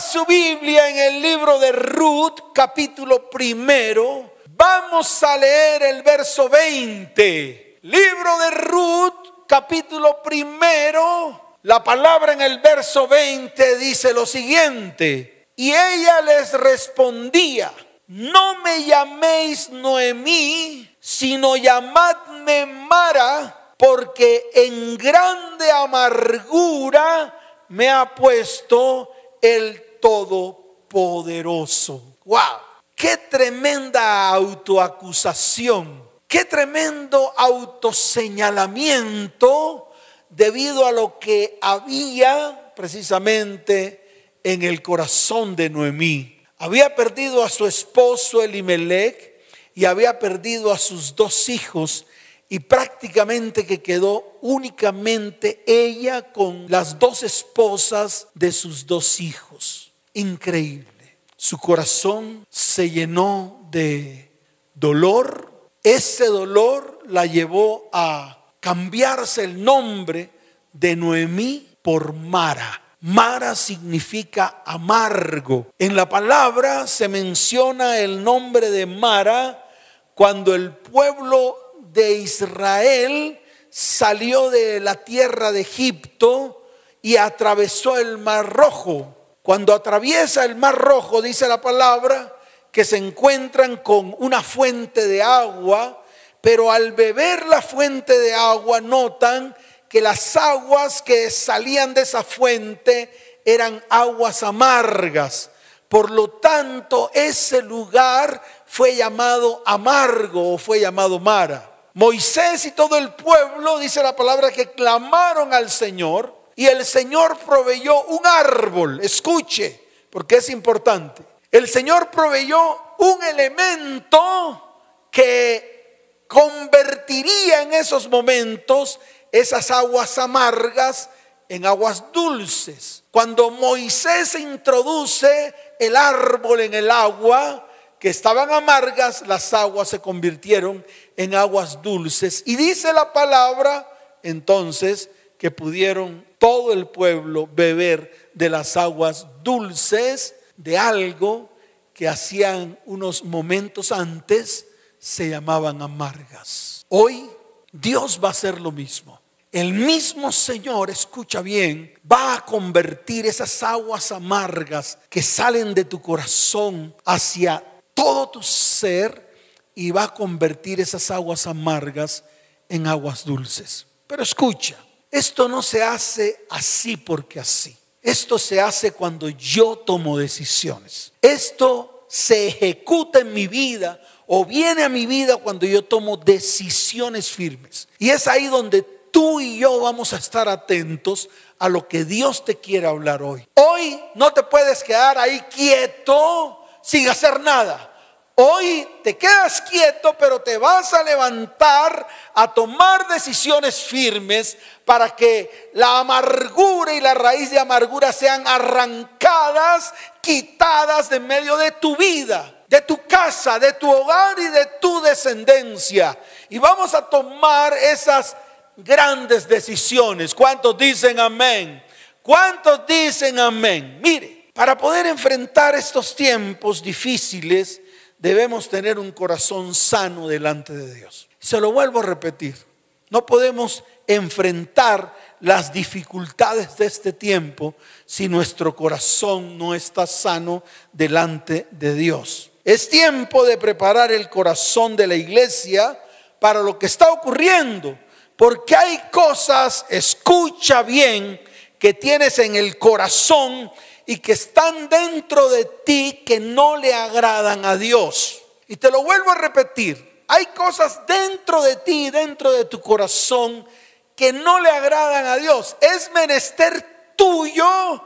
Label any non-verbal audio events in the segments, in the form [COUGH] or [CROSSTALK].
Su Biblia en el libro de Ruth, capítulo primero. Vamos a leer el verso 20. Libro de Ruth, capítulo primero. La palabra en el verso 20 dice lo siguiente. Y ella les respondía, no me llaméis Noemí, sino llamadme Mara, porque en grande amargura me ha puesto el Todopoderoso. ¡Wow! ¡Qué tremenda autoacusación! ¡Qué tremendo autoseñalamiento debido a lo que había precisamente en el corazón de Noemí? Había perdido a su esposo Elimelech y había perdido a sus dos hijos y prácticamente que quedó únicamente ella con las dos esposas de sus dos hijos. Increíble. Su corazón se llenó de dolor. Ese dolor la llevó a cambiarse el nombre de Noemí por Mara. Mara significa amargo. En la palabra se menciona el nombre de Mara cuando el pueblo de Israel salió de la tierra de Egipto y atravesó el mar rojo. Cuando atraviesa el mar rojo, dice la palabra, que se encuentran con una fuente de agua, pero al beber la fuente de agua notan que las aguas que salían de esa fuente eran aguas amargas. Por lo tanto, ese lugar fue llamado amargo o fue llamado Mara. Moisés y todo el pueblo, dice la palabra, que clamaron al Señor y el Señor proveyó un árbol. Escuche, porque es importante. El Señor proveyó un elemento que convertiría en esos momentos esas aguas amargas en aguas dulces. Cuando Moisés introduce el árbol en el agua, que estaban amargas, las aguas se convirtieron en aguas dulces. Y dice la palabra entonces que pudieron todo el pueblo beber de las aguas dulces de algo que hacían unos momentos antes se llamaban amargas. Hoy Dios va a hacer lo mismo. El mismo Señor, escucha bien, va a convertir esas aguas amargas que salen de tu corazón hacia todo tu ser y va a convertir esas aguas amargas en aguas dulces. Pero escucha, esto no se hace así porque así. Esto se hace cuando yo tomo decisiones. Esto se ejecuta en mi vida o viene a mi vida cuando yo tomo decisiones firmes. Y es ahí donde tú y yo vamos a estar atentos a lo que Dios te quiere hablar hoy. Hoy no te puedes quedar ahí quieto sin hacer nada. Hoy te quedas quieto, pero te vas a levantar a tomar decisiones firmes para que la amargura y la raíz de amargura sean arrancadas, quitadas de medio de tu vida, de tu casa, de tu hogar y de tu descendencia. Y vamos a tomar esas grandes decisiones. ¿Cuántos dicen amén? ¿Cuántos dicen amén? Mire, para poder enfrentar estos tiempos difíciles, debemos tener un corazón sano delante de Dios. Se lo vuelvo a repetir, no podemos enfrentar las dificultades de este tiempo si nuestro corazón no está sano delante de Dios. Es tiempo de preparar el corazón de la iglesia para lo que está ocurriendo, porque hay cosas, escucha bien, que tienes en el corazón y que están dentro de ti que no le agradan a Dios. Y te lo vuelvo a repetir, hay cosas dentro de ti, dentro de tu corazón, que no le agradan a Dios. Es menester tuyo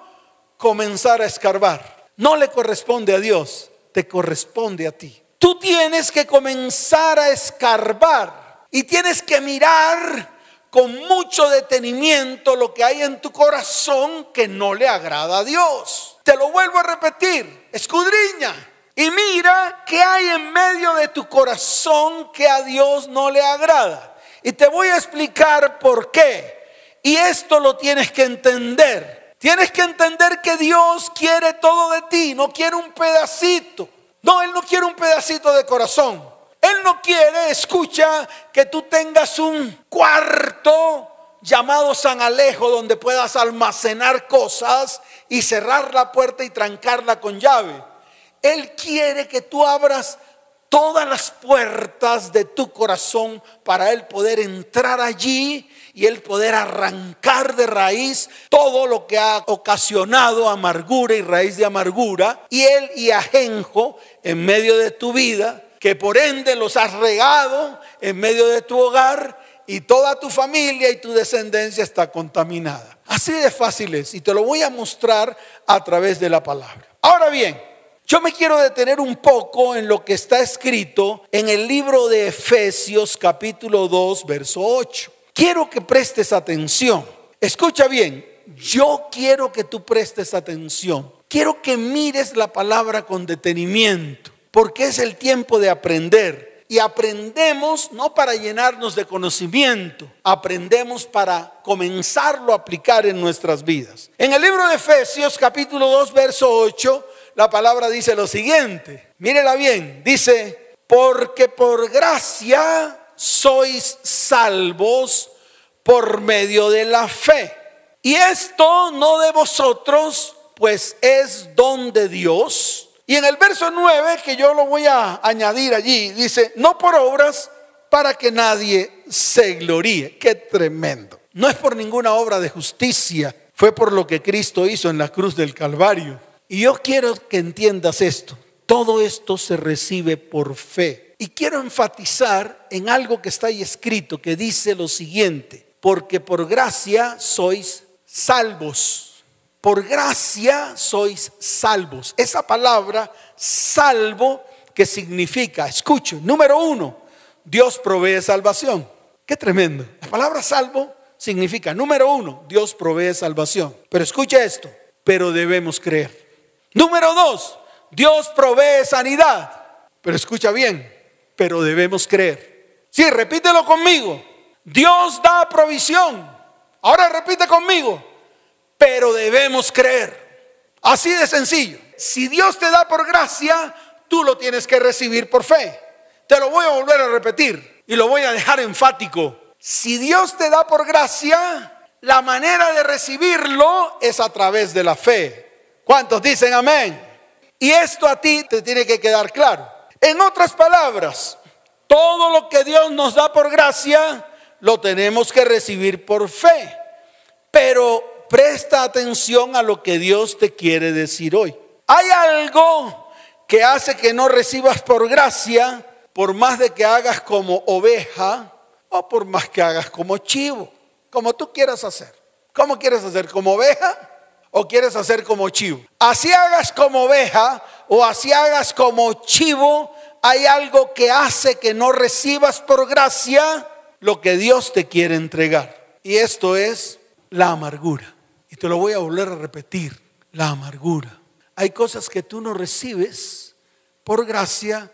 comenzar a escarbar. No le corresponde a Dios, te corresponde a ti. Tú tienes que comenzar a escarbar y tienes que mirar con mucho detenimiento lo que hay en tu corazón que no le agrada a Dios. Te lo vuelvo a repetir, escudriña y mira qué hay en medio de tu corazón que a Dios no le agrada. Y te voy a explicar por qué. Y esto lo tienes que entender. Tienes que entender que Dios quiere todo de ti, no quiere un pedacito. No, Él no quiere un pedacito de corazón. Él no quiere, escucha, que tú tengas un cuarto llamado San Alejo donde puedas almacenar cosas y cerrar la puerta y trancarla con llave. Él quiere que tú abras todas las puertas de tu corazón para Él poder entrar allí y Él poder arrancar de raíz todo lo que ha ocasionado amargura y raíz de amargura y Él y ajenjo en medio de tu vida que por ende los has regado en medio de tu hogar y toda tu familia y tu descendencia está contaminada. Así de fácil es y te lo voy a mostrar a través de la palabra. Ahora bien, yo me quiero detener un poco en lo que está escrito en el libro de Efesios capítulo 2, verso 8. Quiero que prestes atención. Escucha bien, yo quiero que tú prestes atención. Quiero que mires la palabra con detenimiento porque es el tiempo de aprender. Y aprendemos no para llenarnos de conocimiento, aprendemos para comenzarlo a aplicar en nuestras vidas. En el libro de Efesios capítulo 2 verso 8, la palabra dice lo siguiente, mírela bien, dice, porque por gracia sois salvos por medio de la fe. Y esto no de vosotros, pues es don de Dios y en el verso 9, que yo lo voy a añadir allí, dice, no por obras para que nadie se gloríe. Qué tremendo. No es por ninguna obra de justicia, fue por lo que Cristo hizo en la cruz del Calvario. Y yo quiero que entiendas esto. Todo esto se recibe por fe. Y quiero enfatizar en algo que está ahí escrito, que dice lo siguiente, porque por gracia sois salvos por gracia sois salvos. Esa palabra salvo que significa, escucho, número uno, Dios provee salvación. Qué tremendo. La palabra salvo significa, número uno, Dios provee salvación. Pero escucha esto, pero debemos creer. Número dos, Dios provee sanidad. Pero escucha bien, pero debemos creer. Sí, repítelo conmigo. Dios da provisión. Ahora repite conmigo pero debemos creer. Así de sencillo. Si Dios te da por gracia, tú lo tienes que recibir por fe. Te lo voy a volver a repetir y lo voy a dejar enfático. Si Dios te da por gracia, la manera de recibirlo es a través de la fe. ¿Cuántos dicen amén? Y esto a ti te tiene que quedar claro. En otras palabras, todo lo que Dios nos da por gracia, lo tenemos que recibir por fe. Pero presta atención a lo que Dios te quiere decir hoy. Hay algo que hace que no recibas por gracia, por más de que hagas como oveja o por más que hagas como chivo, como tú quieras hacer. ¿Cómo quieres hacer? ¿Como oveja o quieres hacer como chivo? Así hagas como oveja o así hagas como chivo, hay algo que hace que no recibas por gracia lo que Dios te quiere entregar. Y esto es la amargura. Y te lo voy a volver a repetir, la amargura. Hay cosas que tú no recibes por gracia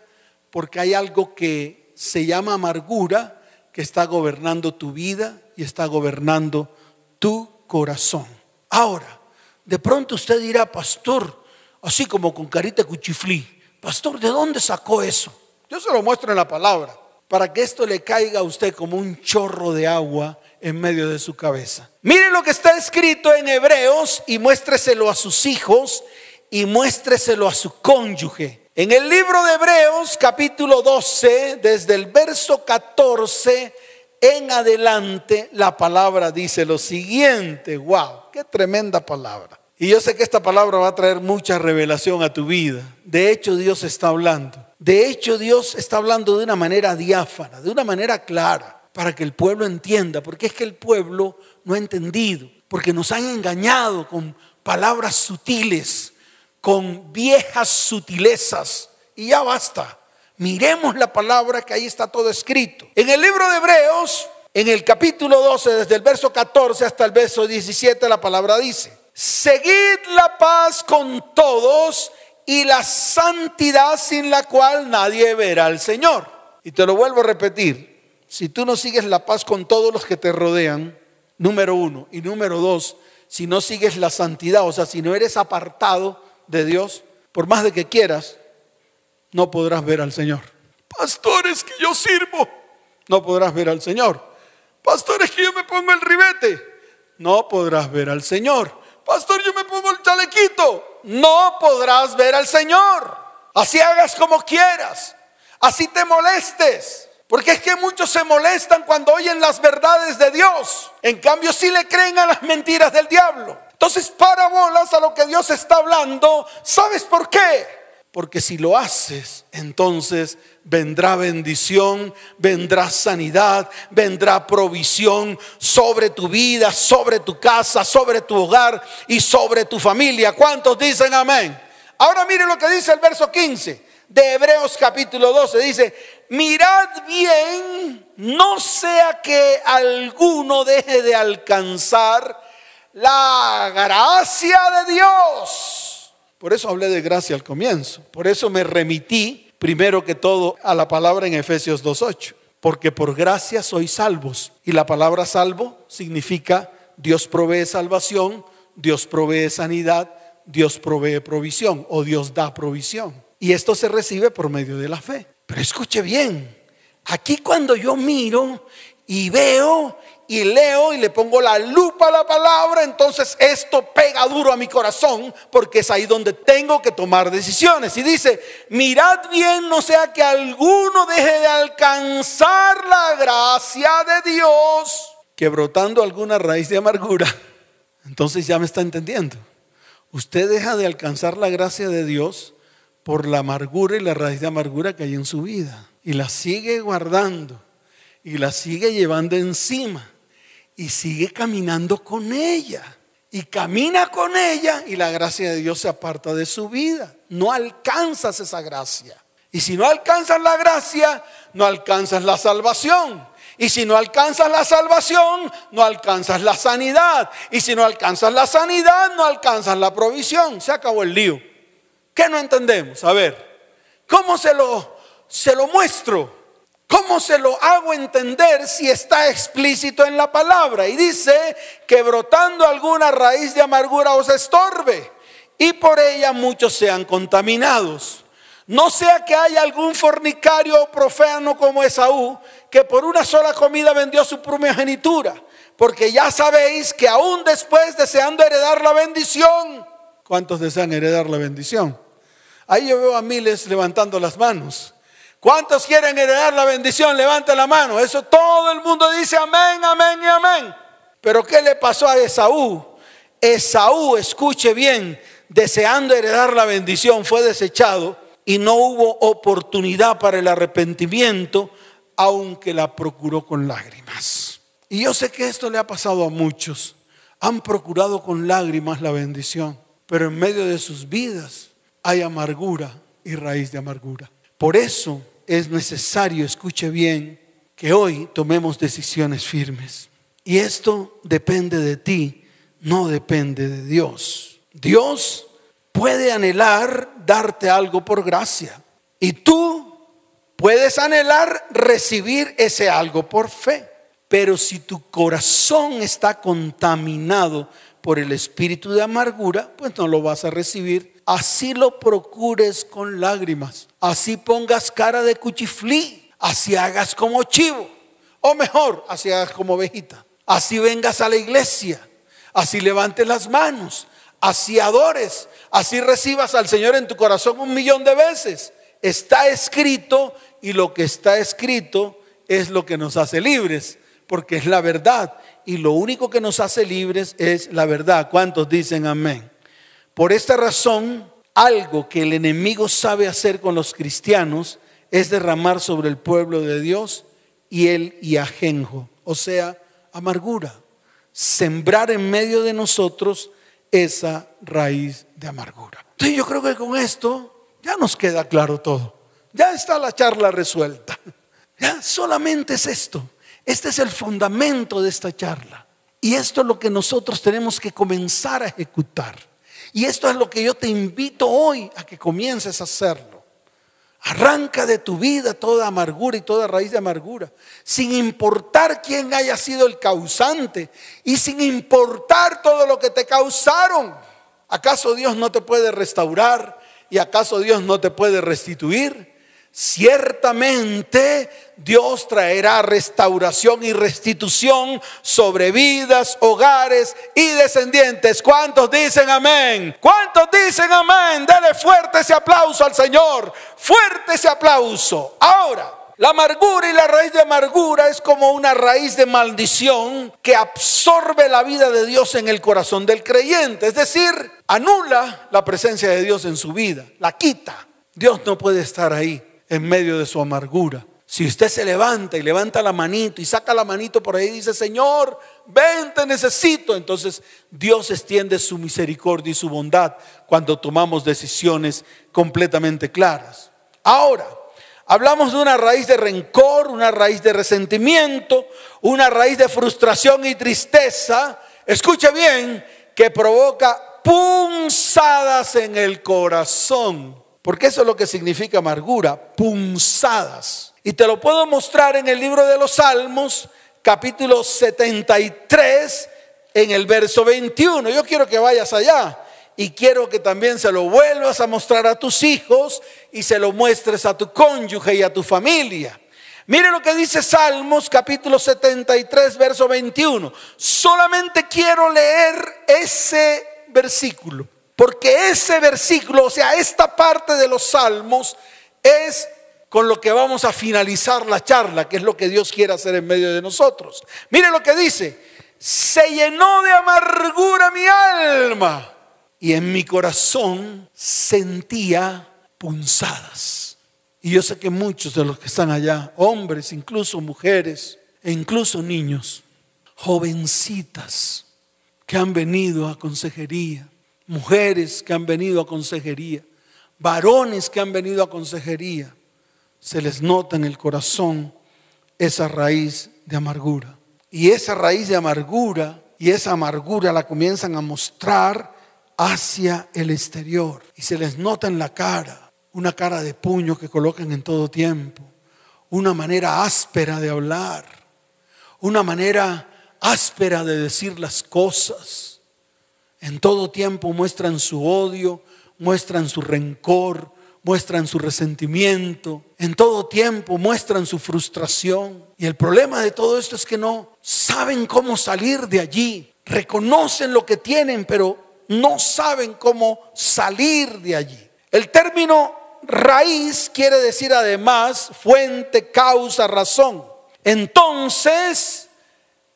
porque hay algo que se llama amargura que está gobernando tu vida y está gobernando tu corazón. Ahora, de pronto usted dirá, pastor, así como con carita cuchiflí, pastor, ¿de dónde sacó eso? Yo se lo muestro en la palabra, para que esto le caiga a usted como un chorro de agua en medio de su cabeza. Mire lo que está escrito en Hebreos y muéstreselo a sus hijos y muéstreselo a su cónyuge. En el libro de Hebreos capítulo 12, desde el verso 14 en adelante, la palabra dice lo siguiente. ¡Wow! ¡Qué tremenda palabra! Y yo sé que esta palabra va a traer mucha revelación a tu vida. De hecho, Dios está hablando. De hecho, Dios está hablando de una manera diáfana, de una manera clara para que el pueblo entienda, porque es que el pueblo no ha entendido, porque nos han engañado con palabras sutiles, con viejas sutilezas, y ya basta. Miremos la palabra que ahí está todo escrito. En el libro de Hebreos, en el capítulo 12, desde el verso 14 hasta el verso 17, la palabra dice, seguid la paz con todos y la santidad sin la cual nadie verá al Señor. Y te lo vuelvo a repetir, si tú no sigues la paz con todos los que te rodean, número uno, y número dos, si no sigues la santidad, o sea, si no eres apartado de Dios, por más de que quieras, no podrás ver al Señor. Pastores que yo sirvo, no podrás ver al Señor. Pastores que yo me pongo el ribete, no podrás ver al Señor. Pastor, yo me pongo el chalequito, no podrás ver al Señor. Así hagas como quieras, así te molestes. Porque es que muchos se molestan cuando oyen las verdades de Dios. En cambio, sí le creen a las mentiras del diablo. Entonces, para bolas a lo que Dios está hablando. ¿Sabes por qué? Porque si lo haces, entonces vendrá bendición, vendrá sanidad, vendrá provisión sobre tu vida, sobre tu casa, sobre tu hogar y sobre tu familia. ¿Cuántos dicen amén? Ahora mire lo que dice el verso 15 de Hebreos capítulo 12. Dice, mirad bien, no sea que alguno deje de alcanzar la gracia de Dios. Por eso hablé de gracia al comienzo. Por eso me remití primero que todo a la palabra en Efesios 2.8. Porque por gracia sois salvos. Y la palabra salvo significa Dios provee salvación, Dios provee sanidad, Dios provee provisión o Dios da provisión. Y esto se recibe por medio de la fe. Pero escuche bien, aquí cuando yo miro y veo y leo y le pongo la lupa a la palabra, entonces esto pega duro a mi corazón porque es ahí donde tengo que tomar decisiones. Y dice, mirad bien, no sea que alguno deje de alcanzar la gracia de Dios, que brotando alguna raíz de amargura. [LAUGHS] Entonces ya me está entendiendo. Usted deja de alcanzar la gracia de Dios por la amargura y la raíz de amargura que hay en su vida. Y la sigue guardando y la sigue llevando encima y sigue caminando con ella. Y camina con ella y la gracia de Dios se aparta de su vida. No alcanzas esa gracia. Y si no alcanzas la gracia, no alcanzas la salvación. Y si no alcanzas la salvación, no alcanzas la sanidad. Y si no alcanzas la sanidad, no alcanzas la provisión. Se acabó el lío. ¿Qué no entendemos? A ver, ¿cómo se lo, se lo muestro? ¿Cómo se lo hago entender si está explícito en la palabra? Y dice que brotando alguna raíz de amargura os estorbe y por ella muchos sean contaminados. No sea que haya algún fornicario o profano como Esaú, que por una sola comida vendió su primogenitura. Porque ya sabéis que aún después deseando heredar la bendición, ¿Cuántos desean heredar la bendición? Ahí yo veo a miles levantando las manos. ¿Cuántos quieren heredar la bendición? Levanta la mano. Eso todo el mundo dice amén, amén y amén. Pero ¿qué le pasó a Esaú? Esaú, escuche bien, deseando heredar la bendición, fue desechado y no hubo oportunidad para el arrepentimiento, aunque la procuró con lágrimas. Y yo sé que esto le ha pasado a muchos. Han procurado con lágrimas la bendición pero en medio de sus vidas hay amargura y raíz de amargura. Por eso es necesario, escuche bien, que hoy tomemos decisiones firmes. Y esto depende de ti, no depende de Dios. Dios puede anhelar darte algo por gracia y tú puedes anhelar recibir ese algo por fe. Pero si tu corazón está contaminado por el espíritu de amargura, pues no lo vas a recibir. Así lo procures con lágrimas. Así pongas cara de cuchiflí. Así hagas como chivo. O mejor, así hagas como ovejita. Así vengas a la iglesia. Así levantes las manos. Así adores. Así recibas al Señor en tu corazón un millón de veces. Está escrito y lo que está escrito es lo que nos hace libres, porque es la verdad y lo único que nos hace libres es la verdad. ¿Cuántos dicen amén? Por esta razón, algo que el enemigo sabe hacer con los cristianos es derramar sobre el pueblo de Dios y el y ajenjo, o sea, amargura. Sembrar en medio de nosotros esa raíz de amargura. Entonces yo creo que con esto ya nos queda claro todo. Ya está la charla resuelta. Ya solamente es esto. Este es el fundamento de esta charla. Y esto es lo que nosotros tenemos que comenzar a ejecutar. Y esto es lo que yo te invito hoy a que comiences a hacerlo. Arranca de tu vida toda amargura y toda raíz de amargura, sin importar quién haya sido el causante y sin importar todo lo que te causaron. ¿Acaso Dios no te puede restaurar y acaso Dios no te puede restituir? Ciertamente Dios traerá restauración y restitución sobre vidas, hogares y descendientes. ¿Cuántos dicen amén? ¿Cuántos dicen amén? Dale fuerte ese aplauso al Señor. Fuerte ese aplauso. Ahora, la amargura y la raíz de amargura es como una raíz de maldición que absorbe la vida de Dios en el corazón del creyente. Es decir, anula la presencia de Dios en su vida, la quita. Dios no puede estar ahí en medio de su amargura. Si usted se levanta y levanta la manito y saca la manito por ahí y dice, Señor, ven, te necesito. Entonces Dios extiende su misericordia y su bondad cuando tomamos decisiones completamente claras. Ahora, hablamos de una raíz de rencor, una raíz de resentimiento, una raíz de frustración y tristeza. Escuche bien, que provoca punzadas en el corazón. Porque eso es lo que significa amargura, punzadas. Y te lo puedo mostrar en el libro de los Salmos, capítulo 73, en el verso 21. Yo quiero que vayas allá y quiero que también se lo vuelvas a mostrar a tus hijos y se lo muestres a tu cónyuge y a tu familia. Mire lo que dice Salmos capítulo 73, verso 21. Solamente quiero leer ese versículo. Porque ese versículo, o sea, esta parte de los salmos es con lo que vamos a finalizar la charla, que es lo que Dios quiere hacer en medio de nosotros. Mire lo que dice, se llenó de amargura mi alma y en mi corazón sentía punzadas. Y yo sé que muchos de los que están allá, hombres, incluso mujeres, e incluso niños, jovencitas que han venido a consejería, mujeres que han venido a consejería, varones que han venido a consejería, se les nota en el corazón esa raíz de amargura. Y esa raíz de amargura y esa amargura la comienzan a mostrar hacia el exterior. Y se les nota en la cara, una cara de puño que colocan en todo tiempo, una manera áspera de hablar, una manera áspera de decir las cosas en todo tiempo muestran su odio, muestran su rencor, muestran su resentimiento. En todo tiempo muestran su frustración. Y el problema de todo esto es que no saben cómo salir de allí. Reconocen lo que tienen, pero no saben cómo salir de allí. El término raíz quiere decir además fuente, causa, razón. Entonces,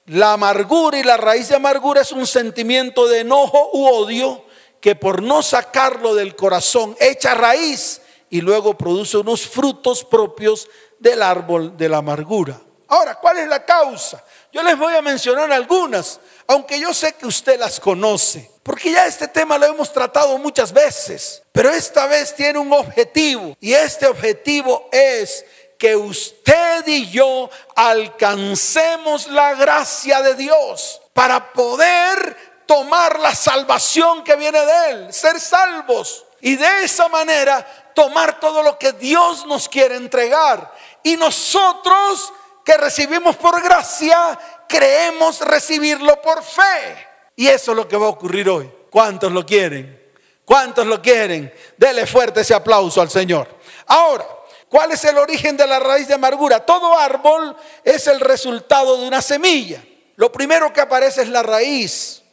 la amargura y la raíz de amargura es un sentimiento de enojo u odio que por no sacarlo del corazón echa raíz y luego produce unos frutos propios del árbol de la amargura. Ahora, ¿cuál es la causa? Yo les voy a mencionar algunas, aunque yo sé que usted las conoce, porque ya este tema lo hemos tratado muchas veces, pero esta vez tiene un objetivo y este objetivo es que usted y yo alcancemos la gracia de Dios para poder tomar la salvación que viene de Él, ser salvos. Y de esa manera tomar todo lo que Dios nos quiere entregar. Y nosotros que recibimos por gracia, creemos recibirlo por fe. Y eso es lo que va a ocurrir hoy. ¿Cuántos lo quieren? ¿Cuántos lo quieren? Dele fuerte ese aplauso al Señor. Ahora, ¿Cuál es el origen de la raíz de amargura? Todo árbol es el resultado de una semilla. Lo primero que aparece es la raíz,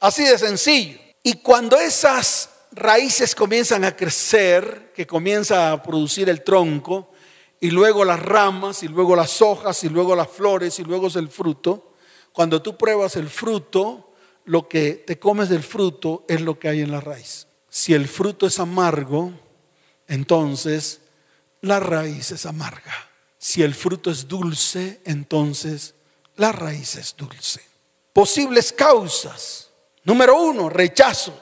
así de sencillo. Y cuando esas raíces comienzan a crecer, que comienza a producir el tronco, y luego las ramas, y luego las hojas, y luego las flores, y luego es el fruto, cuando tú pruebas el fruto, lo que te comes del fruto es lo que hay en la raíz. Si el fruto es amargo, entonces la raíz es amarga. Si el fruto es dulce, entonces la raíz es dulce. Posibles causas. Número uno, rechazo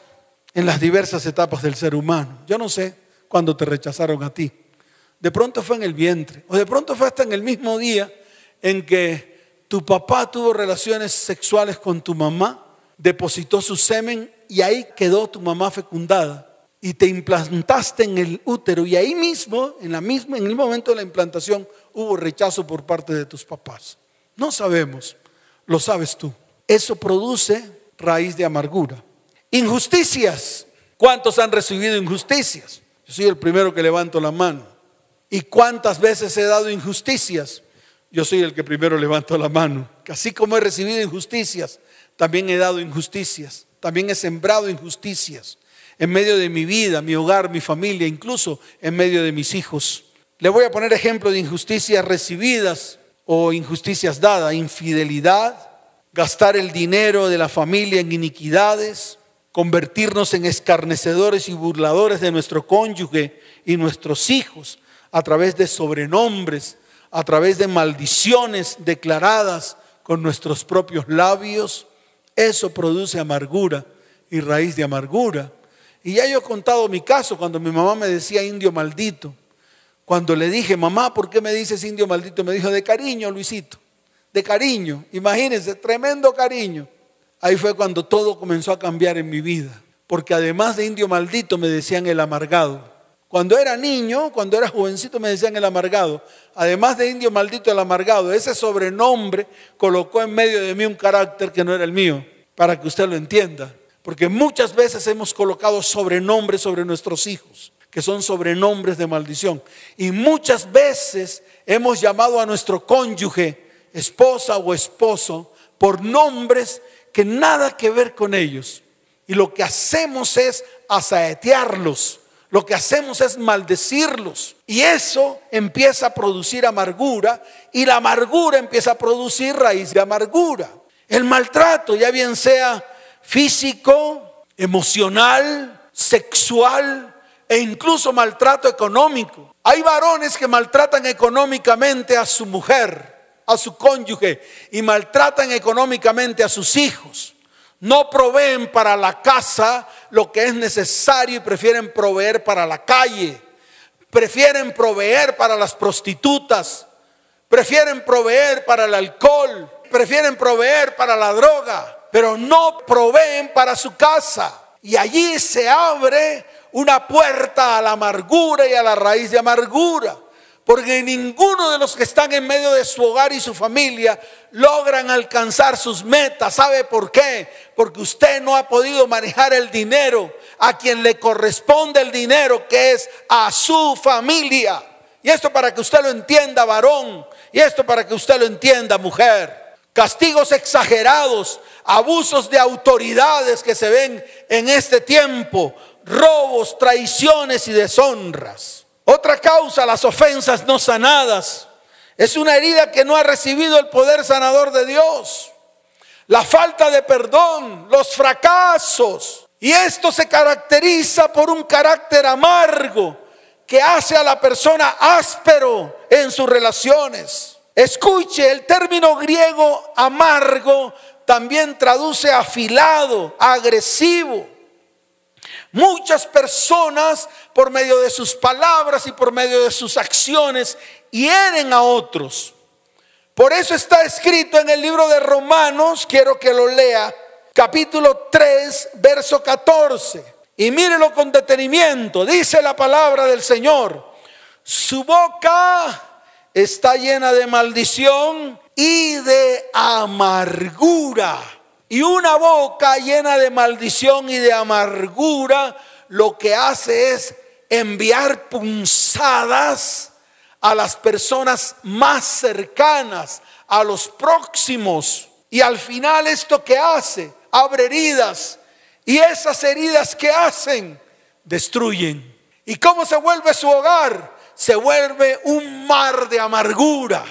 en las diversas etapas del ser humano. Yo no sé cuándo te rechazaron a ti. De pronto fue en el vientre, o de pronto fue hasta en el mismo día en que tu papá tuvo relaciones sexuales con tu mamá, depositó su semen y ahí quedó tu mamá fecundada. Y te implantaste en el útero y ahí mismo, en la misma, en el momento de la implantación, hubo rechazo por parte de tus papás. No sabemos, lo sabes tú. Eso produce raíz de amargura. Injusticias. ¿Cuántos han recibido injusticias? Yo soy el primero que levanto la mano. ¿Y cuántas veces he dado injusticias? Yo soy el que primero levanto la mano. Así como he recibido injusticias, también he dado injusticias. También he sembrado injusticias en medio de mi vida, mi hogar, mi familia, incluso en medio de mis hijos. Le voy a poner ejemplo de injusticias recibidas o injusticias dadas, infidelidad, gastar el dinero de la familia en iniquidades, convertirnos en escarnecedores y burladores de nuestro cónyuge y nuestros hijos a través de sobrenombres, a través de maldiciones declaradas con nuestros propios labios. Eso produce amargura y raíz de amargura. Y ya yo he contado mi caso cuando mi mamá me decía indio maldito. Cuando le dije, mamá, ¿por qué me dices indio maldito? Me dijo, de cariño, Luisito, de cariño. Imagínense, tremendo cariño. Ahí fue cuando todo comenzó a cambiar en mi vida. Porque además de indio maldito me decían el amargado. Cuando era niño, cuando era jovencito me decían el amargado. Además de indio maldito el amargado, ese sobrenombre colocó en medio de mí un carácter que no era el mío, para que usted lo entienda. Porque muchas veces hemos colocado sobrenombres sobre nuestros hijos, que son sobrenombres de maldición. Y muchas veces hemos llamado a nuestro cónyuge, esposa o esposo, por nombres que nada que ver con ellos. Y lo que hacemos es asaetearlos. Lo que hacemos es maldecirlos. Y eso empieza a producir amargura. Y la amargura empieza a producir raíz de amargura. El maltrato, ya bien sea físico, emocional, sexual e incluso maltrato económico. Hay varones que maltratan económicamente a su mujer, a su cónyuge y maltratan económicamente a sus hijos. No proveen para la casa lo que es necesario y prefieren proveer para la calle. Prefieren proveer para las prostitutas. Prefieren proveer para el alcohol. Prefieren proveer para la droga pero no proveen para su casa. Y allí se abre una puerta a la amargura y a la raíz de amargura. Porque ninguno de los que están en medio de su hogar y su familia logran alcanzar sus metas. ¿Sabe por qué? Porque usted no ha podido manejar el dinero a quien le corresponde el dinero, que es a su familia. Y esto para que usted lo entienda, varón. Y esto para que usted lo entienda, mujer. Castigos exagerados abusos de autoridades que se ven en este tiempo, robos, traiciones y deshonras. Otra causa, las ofensas no sanadas. Es una herida que no ha recibido el poder sanador de Dios. La falta de perdón, los fracasos. Y esto se caracteriza por un carácter amargo que hace a la persona áspero en sus relaciones. Escuche, el término griego amargo también traduce afilado, agresivo. Muchas personas por medio de sus palabras y por medio de sus acciones hieren a otros. Por eso está escrito en el libro de Romanos, quiero que lo lea, capítulo 3, verso 14. Y mírelo con detenimiento, dice la palabra del Señor. Su boca está llena de maldición y de amargura. Y una boca llena de maldición y de amargura lo que hace es enviar punzadas a las personas más cercanas, a los próximos. Y al final esto que hace, abre heridas. Y esas heridas que hacen, destruyen. ¿Y cómo se vuelve su hogar? Se vuelve un mar de amargura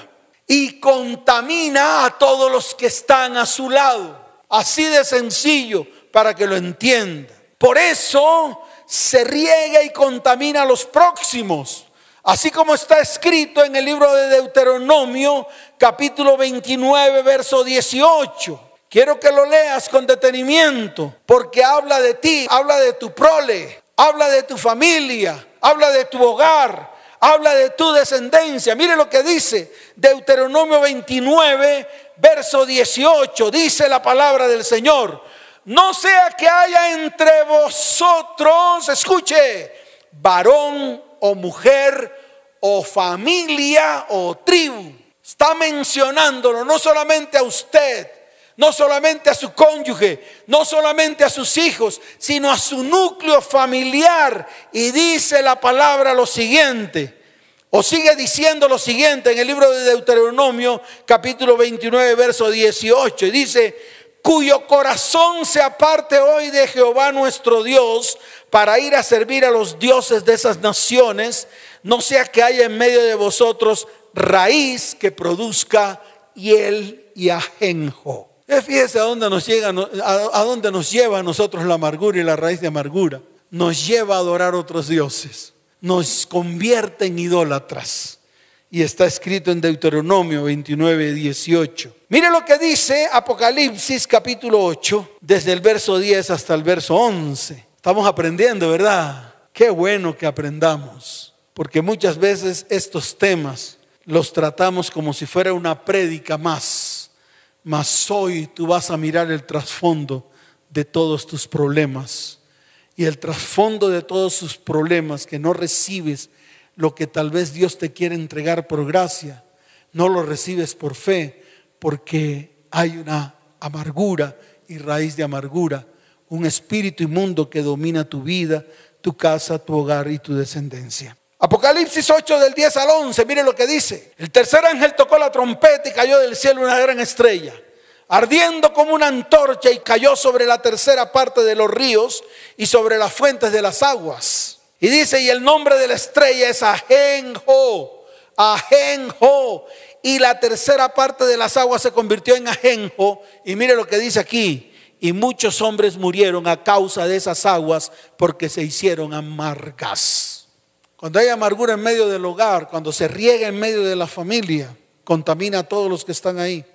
y contamina a todos los que están a su lado. Así de sencillo para que lo entienda. Por eso se riega y contamina a los próximos. Así como está escrito en el libro de Deuteronomio, capítulo 29, verso 18. Quiero que lo leas con detenimiento, porque habla de ti, habla de tu prole, habla de tu familia, habla de tu hogar, habla de tu descendencia. Mire lo que dice Deuteronomio 29, verso 18. Dice la palabra del Señor. no sea que haya entre vosotros, escuche, varón o mujer o familia o tribu. Está mencionándolo no solamente a usted, no solamente a su cónyuge, no solamente a sus hijos, sino a su núcleo familiar. Y dice la palabra lo siguiente, o sigue diciendo lo siguiente en el libro de Deuteronomio capítulo 29, verso 18. Y dice, cuyo corazón se aparte hoy de Jehová nuestro Dios para ir a servir a los dioses de esas naciones, no sea que haya en medio de vosotros raíz que produzca hiel y ajenjo. Fíjese a dónde nos llega, a dónde nos lleva a nosotros la amargura y la raíz de amargura. Nos lleva a adorar otros dioses nos convierte en idólatras. Y está escrito en Deuteronomio 29, 18. Mire lo que dice Apocalipsis capítulo 8, desde el verso 10 hasta el verso 11. Estamos aprendiendo, ¿verdad? Qué bueno que aprendamos, porque muchas veces estos temas los tratamos como si fuera una prédica más. Mas hoy tú vas a mirar el trasfondo de todos tus problemas y el trasfondo de todos sus problemas, que no recibes lo que tal vez Dios te quiere entregar por gracia, no lo recibes por fe, porque hay una amargura y raíz de amargura, un espíritu inmundo que domina tu vida, tu casa, tu hogar y tu descendencia. Apocalipsis 8 del 10 al 11, mire lo que dice. El tercer ángel tocó la trompeta y cayó del cielo una gran estrella ardiendo como una antorcha y cayó sobre la tercera parte de los ríos y sobre las fuentes de las aguas. Y dice, y el nombre de la estrella es Ajenjo, Ajenjo. Y la tercera parte de las aguas se convirtió en Ajenjo. Y mire lo que dice aquí. Y muchos hombres murieron a causa de esas aguas porque se hicieron amargas. Cuando hay amargura en medio del hogar, cuando se riega en medio de la familia, contamina a todos los que están ahí.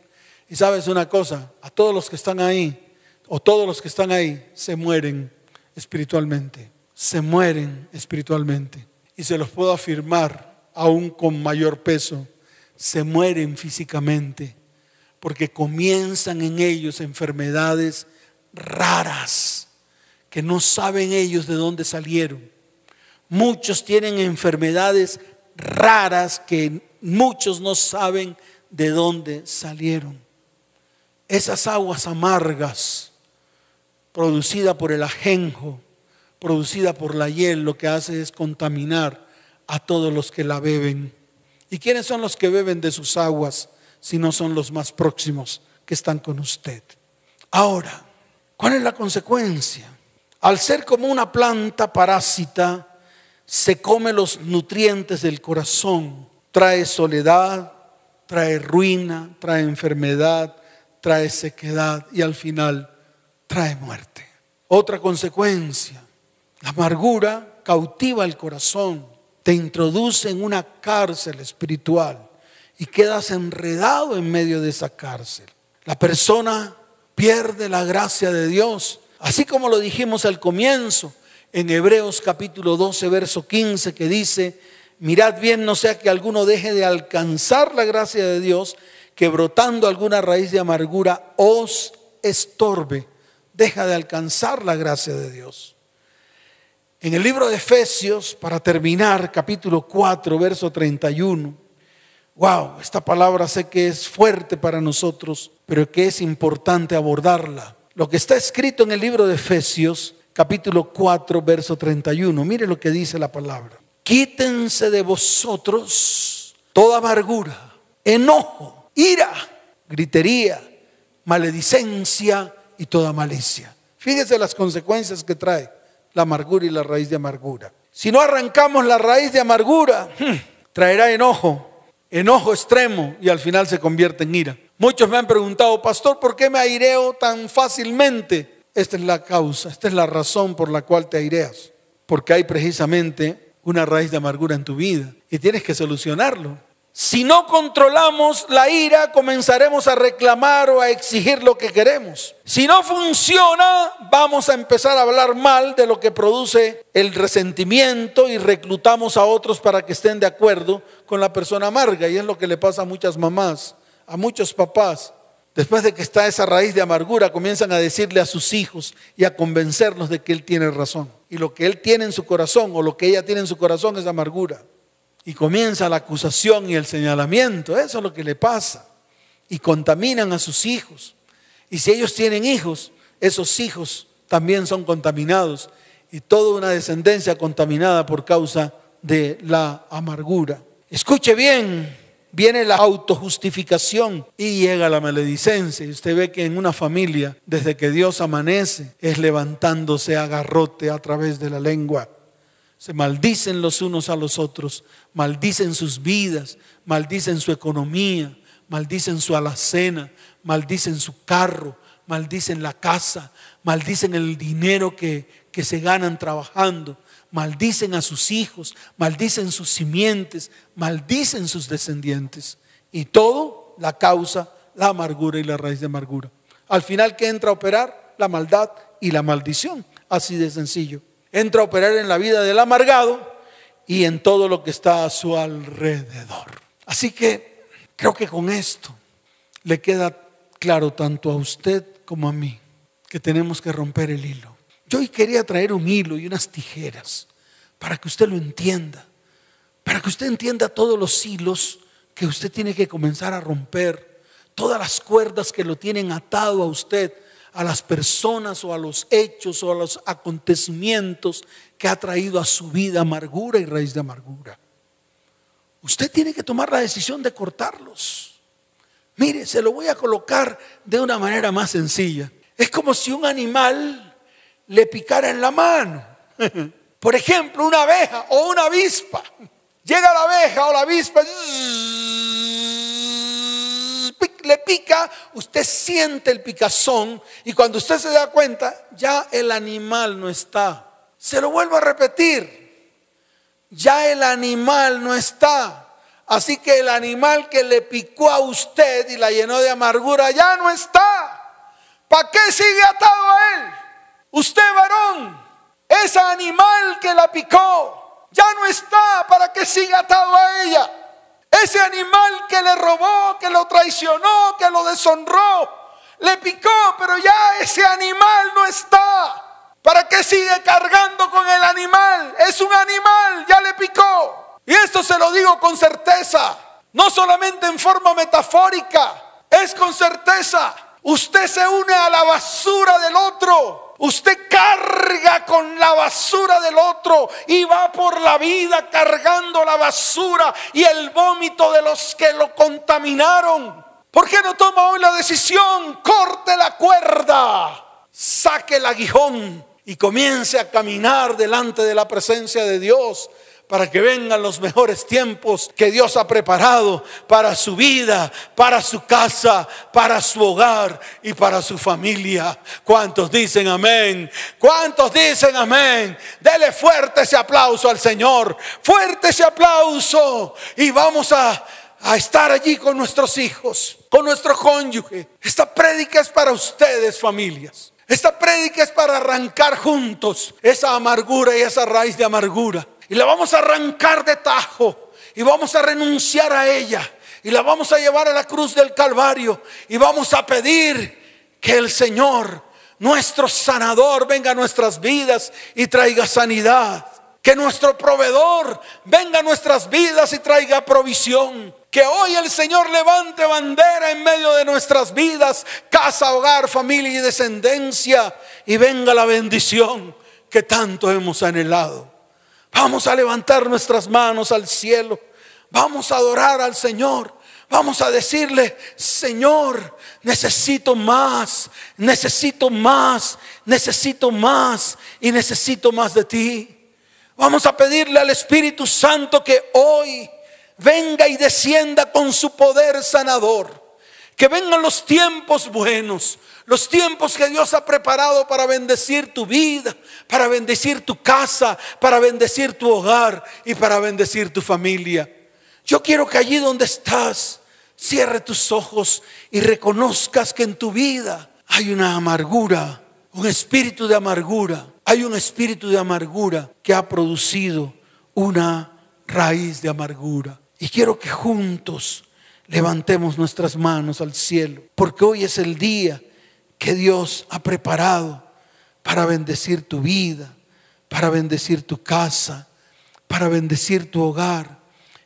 Y sabes una cosa, a todos los que están ahí, o todos los que están ahí, se mueren espiritualmente. Se mueren espiritualmente. Y se los puedo afirmar aún con mayor peso. Se mueren físicamente. Porque comienzan en ellos enfermedades raras que no saben ellos de dónde salieron. Muchos tienen enfermedades raras que muchos no saben de dónde salieron esas aguas amargas, producidas por el ajenjo, producida por la hiel, lo que hace es contaminar a todos los que la beben. ¿Y quiénes son los que beben de sus aguas si no son los más próximos que están con usted? Ahora, ¿cuál es la consecuencia? Al ser como una planta parásita, se come los nutrientes del corazón, trae soledad, trae ruina, trae enfermedad, trae sequedad y al final trae muerte. Otra consecuencia, la amargura cautiva el corazón, te introduce en una cárcel espiritual y quedas enredado en medio de esa cárcel. La persona pierde la gracia de Dios, así como lo dijimos al comienzo en Hebreos capítulo 12, verso 15, que dice, mirad bien, no sea que alguno deje de alcanzar la gracia de Dios que brotando alguna raíz de amargura os estorbe, deja de alcanzar la gracia de Dios. En el libro de Efesios, para terminar, capítulo 4, verso 31, wow, esta palabra sé que es fuerte para nosotros, pero que es importante abordarla. Lo que está escrito en el libro de Efesios, capítulo 4, verso 31, mire lo que dice la palabra. Quítense de vosotros toda amargura, enojo ira, gritería, maledicencia y toda malicia. Fíjese las consecuencias que trae la amargura y la raíz de amargura. Si no arrancamos la raíz de amargura, hmm, traerá enojo, enojo extremo y al final se convierte en ira. Muchos me han preguntado, pastor, ¿por qué me aireo tan fácilmente? Esta es la causa, esta es la razón por la cual te aireas. Porque hay precisamente una raíz de amargura en tu vida y tienes que solucionarlo. Si no controlamos la ira, comenzaremos a reclamar o a exigir lo que queremos. Si no funciona, vamos a empezar a hablar mal de lo que produce el resentimiento y reclutamos a otros para que estén de acuerdo con la persona amarga. Y es lo que le pasa a muchas mamás, a muchos papás. Después de que está esa raíz de amargura, comienzan a decirle a sus hijos y a convencerlos de que él tiene razón. Y lo que él tiene en su corazón o lo que ella tiene en su corazón es amargura. Y comienza la acusación y el señalamiento. Eso es lo que le pasa. Y contaminan a sus hijos. Y si ellos tienen hijos, esos hijos también son contaminados. Y toda una descendencia contaminada por causa de la amargura. Escuche bien, viene la autojustificación y llega la maledicencia. Y usted ve que en una familia, desde que Dios amanece, es levantándose a garrote a través de la lengua. Se maldicen los unos a los otros, maldicen sus vidas, maldicen su economía, maldicen su alacena, maldicen su carro, maldicen la casa, maldicen el dinero que, que se ganan trabajando, maldicen a sus hijos, maldicen sus simientes, maldicen sus descendientes. Y todo la causa, la amargura y la raíz de amargura. Al final, ¿qué entra a operar? La maldad y la maldición. Así de sencillo. Entra a operar en la vida del amargado y en todo lo que está a su alrededor. Así que creo que con esto le queda claro tanto a usted como a mí que tenemos que romper el hilo. Yo hoy quería traer un hilo y unas tijeras para que usted lo entienda, para que usted entienda todos los hilos que usted tiene que comenzar a romper, todas las cuerdas que lo tienen atado a usted, a las personas o a los hechos o a los acontecimientos que ha traído a su vida amargura y raíz de amargura. Usted tiene que tomar la decisión de cortarlos. Mire, se lo voy a colocar de una manera más sencilla. Es como si un animal le picara en la mano. Por ejemplo, una abeja o una avispa. Llega la abeja o la avispa, le pica, usted siente el picazón y cuando usted se da cuenta, ya el animal no está. Se lo vuelvo a repetir, ya el animal no está. Así que el animal que le picó a usted y la llenó de amargura ya no está. ¿Para qué sigue atado a él? Usted varón, ese animal que la picó, ya no está para que siga atado a ella. Ese animal que le robó, que lo traicionó, que lo deshonró, le picó, pero ya ese animal no está. ¿Para qué sigue cargando con el animal? Es un animal, ya le picó. Y esto se lo digo con certeza, no solamente en forma metafórica, es con certeza. Usted se une a la basura del otro Usted carga con la basura del otro y va por la vida cargando la basura y el vómito de los que lo contaminaron. ¿Por qué no toma hoy la decisión? Corte la cuerda, saque el aguijón y comience a caminar delante de la presencia de Dios para que vengan los mejores tiempos que Dios ha preparado para su vida, para su casa, para su hogar y para su familia. ¿Cuántos dicen amén? ¿Cuántos dicen amén? Dele fuerte ese aplauso al Señor, fuerte ese aplauso y vamos a, a estar allí con nuestros hijos, con nuestro cónyuge. Esta prédica es para ustedes, familias. Esta prédica es para arrancar juntos esa amargura y esa raíz de amargura y la vamos a arrancar de tajo y vamos a renunciar a ella y la vamos a llevar a la cruz del Calvario y vamos a pedir que el Señor, nuestro sanador, venga a nuestras vidas y traiga sanidad. Que nuestro proveedor venga a nuestras vidas y traiga provisión. Que hoy el Señor levante bandera en medio de nuestras vidas, casa, hogar, familia y descendencia. Y venga la bendición que tanto hemos anhelado. Vamos a levantar nuestras manos al cielo. Vamos a adorar al Señor. Vamos a decirle, Señor, necesito más, necesito más, necesito más y necesito más de ti. Vamos a pedirle al Espíritu Santo que hoy venga y descienda con su poder sanador. Que vengan los tiempos buenos, los tiempos que Dios ha preparado para bendecir tu vida, para bendecir tu casa, para bendecir tu hogar y para bendecir tu familia. Yo quiero que allí donde estás, cierre tus ojos y reconozcas que en tu vida hay una amargura, un espíritu de amargura. Hay un espíritu de amargura que ha producido una raíz de amargura. Y quiero que juntos levantemos nuestras manos al cielo, porque hoy es el día que Dios ha preparado para bendecir tu vida, para bendecir tu casa, para bendecir tu hogar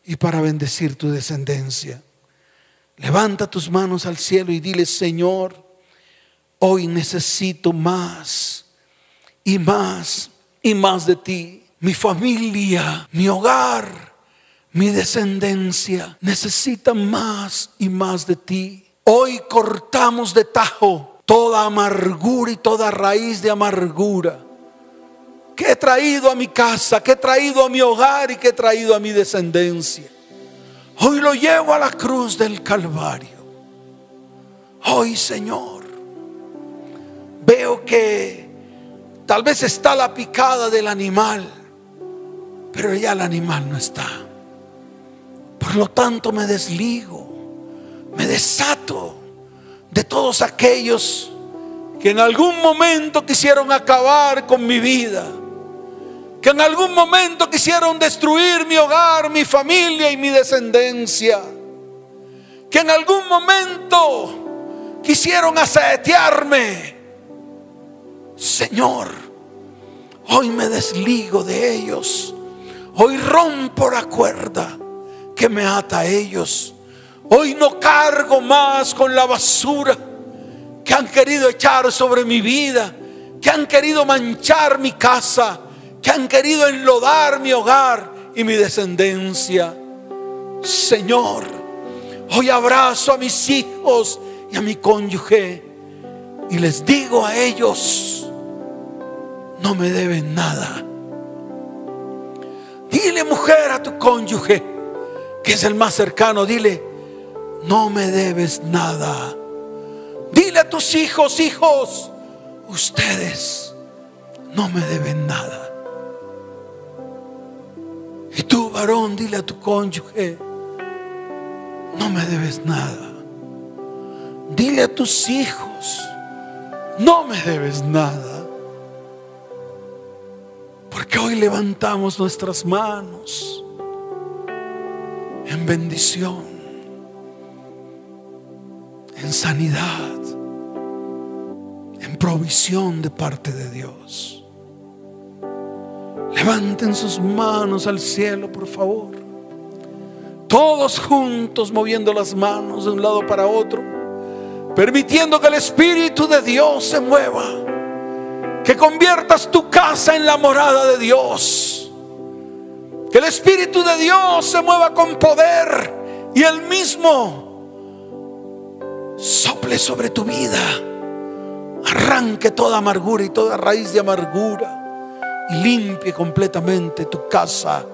y para bendecir tu descendencia. Levanta tus manos al cielo y dile, Señor, hoy necesito más y más y más de ti. Mi familia, mi hogar, mi descendencia necesita más y más de ti. Hoy cortamos de tajo toda amargura y toda raíz de amargura que he traído a mi casa, que he traído a mi hogar y que he traído a mi descendencia. Hoy lo llevo a la cruz del Calvario. Hoy, Señor, veo que tal vez está la picada del animal, pero ya el animal no está. Por lo tanto, me desligo, me desato de todos aquellos que en algún momento quisieron acabar con mi vida, que en algún momento quisieron destruir mi hogar, mi familia y mi descendencia, que en algún momento quisieron asetearme. Señor, hoy me desligo de ellos, hoy rompo la cuerda que me ata a ellos. Hoy no cargo más con la basura que han querido echar sobre mi vida, que han querido manchar mi casa, que han querido enlodar mi hogar y mi descendencia. Señor, hoy abrazo a mis hijos y a mi cónyuge y les digo a ellos, no me deben nada. Dile mujer a tu cónyuge, que es el más cercano, dile, no me debes nada. Dile a tus hijos, hijos, ustedes no me deben nada. Y tú, varón, dile a tu cónyuge, no me debes nada. Dile a tus hijos, no me debes nada. Porque hoy levantamos nuestras manos en bendición, en sanidad, en provisión de parte de Dios. Levanten sus manos al cielo, por favor. Todos juntos moviendo las manos de un lado para otro, permitiendo que el Espíritu de Dios se mueva. Que conviertas tu casa en la morada de Dios. Que el Espíritu de Dios se mueva con poder y el mismo sople sobre tu vida. Arranque toda amargura y toda raíz de amargura limpie completamente tu casa.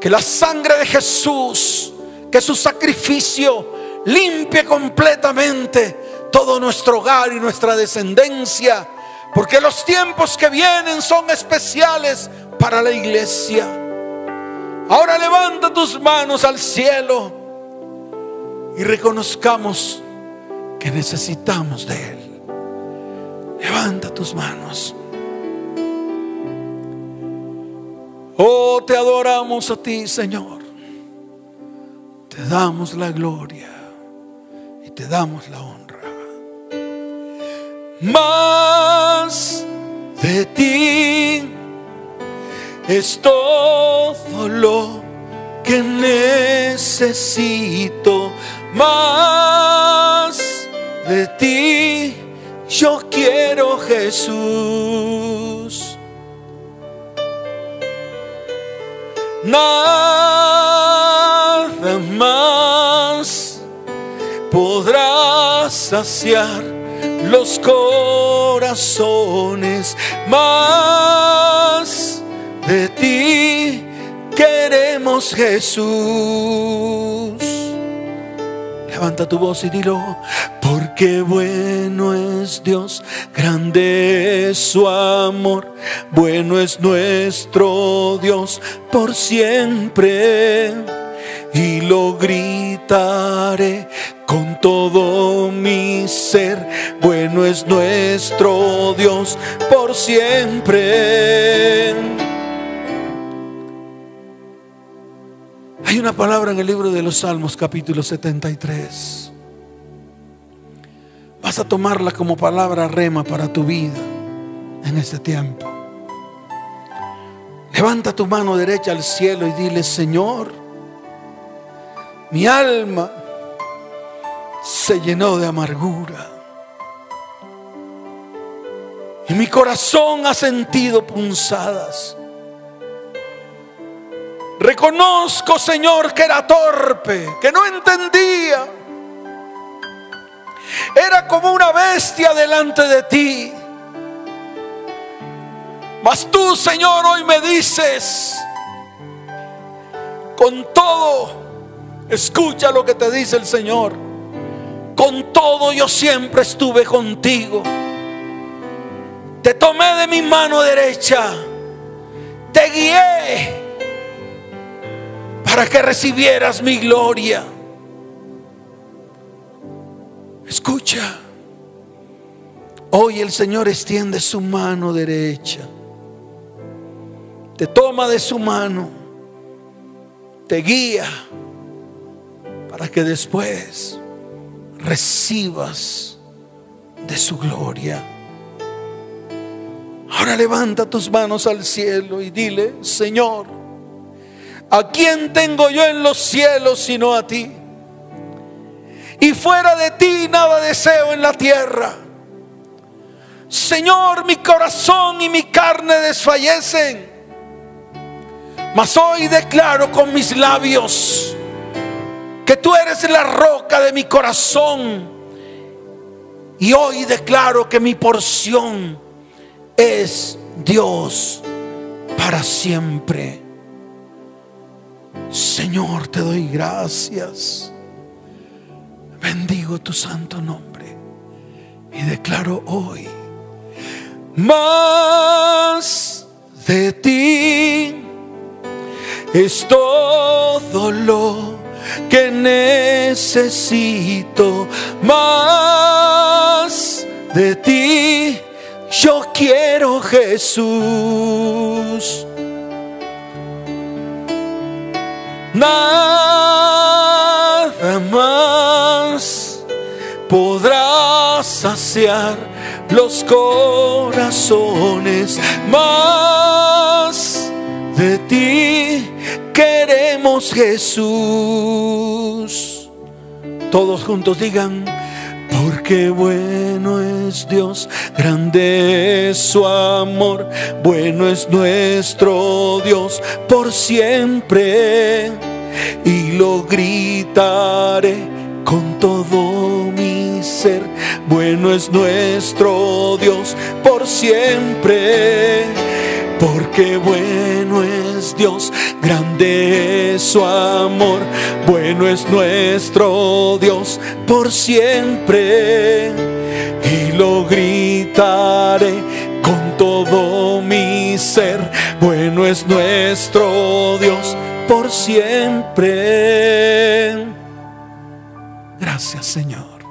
Que la sangre de Jesús, que su sacrificio limpie completamente todo nuestro hogar y nuestra descendencia. Porque los tiempos que vienen son especiales para la iglesia. Ahora levanta tus manos al cielo y reconozcamos que necesitamos de Él. Levanta tus manos. Oh, te adoramos a ti, Señor. Te damos la gloria y te damos la honra. Más de ti es todo lo que necesito. Más de ti yo quiero Jesús. nada más podrá saciar los corazones más de ti queremos Jesús levanta tu voz y dilo porque bueno es Dios, grande es su amor, bueno es nuestro Dios por siempre. Y lo gritaré con todo mi ser, bueno es nuestro Dios por siempre. Hay una palabra en el libro de los Salmos capítulo 73. Vas a tomarla como palabra rema para tu vida en este tiempo. Levanta tu mano derecha al cielo y dile, Señor, mi alma se llenó de amargura. Y mi corazón ha sentido punzadas. Reconozco, Señor, que era torpe, que no entendía. Era como una bestia delante de ti. Mas tú, Señor, hoy me dices, con todo, escucha lo que te dice el Señor. Con todo yo siempre estuve contigo. Te tomé de mi mano derecha. Te guié para que recibieras mi gloria. Escucha. Hoy el Señor extiende su mano derecha. Te toma de su mano. Te guía para que después recibas de su gloria. Ahora levanta tus manos al cielo y dile, Señor, ¿a quién tengo yo en los cielos sino a ti? Y fuera de ti nada deseo en la tierra. Señor, mi corazón y mi carne desfallecen. Mas hoy declaro con mis labios que tú eres la roca de mi corazón. Y hoy declaro que mi porción es Dios para siempre. Señor, te doy gracias. Bendigo tu santo nombre y declaro hoy más de ti es todo lo que necesito más de ti. Yo quiero Jesús. Más podrá saciar los corazones más de ti queremos Jesús. Todos juntos digan, porque bueno es Dios, grande es su amor, bueno es nuestro Dios por siempre. Y lo gritaré con todo mi ser, bueno es nuestro Dios por siempre porque bueno es Dios, grande es su amor, bueno es nuestro Dios por siempre. Y lo gritaré con todo mi ser, bueno es nuestro Dios por siempre. Gracias Señor.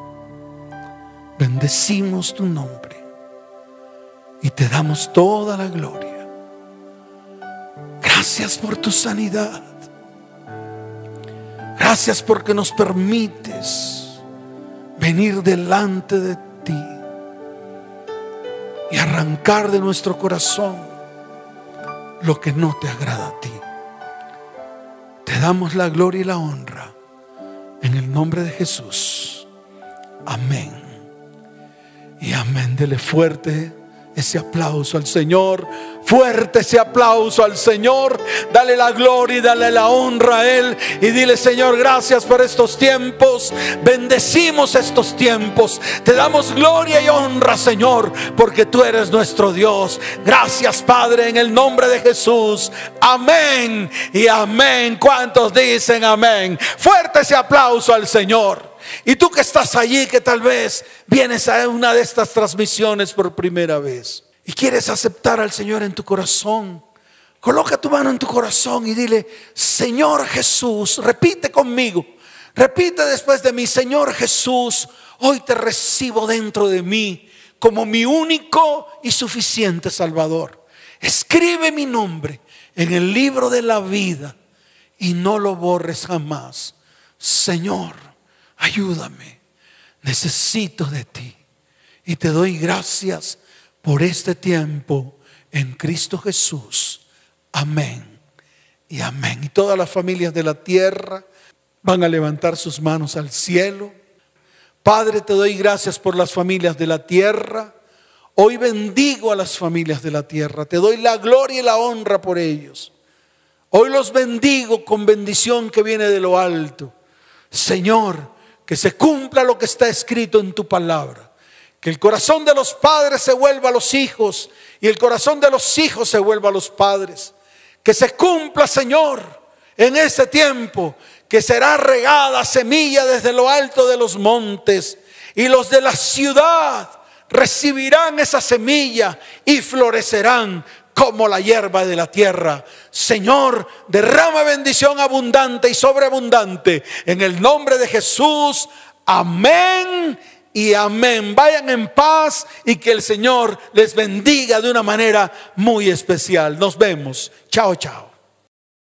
Bendecimos tu nombre y te damos toda la gloria. Gracias por tu sanidad. Gracias porque nos permites venir delante de ti y arrancar de nuestro corazón lo que no te agrada a ti. Damos la gloria y la honra en el nombre de Jesús. Amén. Y amén. Dele fuerte ese aplauso al Señor. Fuerte ese aplauso al Señor. Dale la gloria y dale la honra a Él. Y dile, Señor, gracias por estos tiempos. Bendecimos estos tiempos. Te damos gloria y honra, Señor, porque tú eres nuestro Dios. Gracias, Padre, en el nombre de Jesús. Amén y amén. ¿Cuántos dicen amén? Fuerte ese aplauso al Señor. Y tú que estás allí, que tal vez vienes a una de estas transmisiones por primera vez y quieres aceptar al Señor en tu corazón, coloca tu mano en tu corazón y dile, Señor Jesús, repite conmigo, repite después de mí, Señor Jesús, hoy te recibo dentro de mí como mi único y suficiente Salvador. Escribe mi nombre en el libro de la vida y no lo borres jamás. Señor, ayúdame. Necesito de ti. Y te doy gracias por este tiempo en Cristo Jesús. Amén y amén. Y todas las familias de la tierra van a levantar sus manos al cielo. Padre, te doy gracias por las familias de la tierra. Hoy bendigo a las familias de la tierra. Te doy la gloria y la honra por ellos. Hoy los bendigo con bendición que viene de lo alto. Señor, que se cumpla lo que está escrito en tu palabra. Que el corazón de los padres se vuelva a los hijos y el corazón de los hijos se vuelva a los padres. Que se cumpla, Señor, en ese tiempo que será regada semilla desde lo alto de los montes y los de la ciudad recibirán esa semilla y florecerán como la hierba de la tierra. Señor, derrama bendición abundante y sobreabundante en el nombre de Jesús. Amén y amén. Vayan en paz y que el Señor les bendiga de una manera muy especial. Nos vemos. Chao, chao.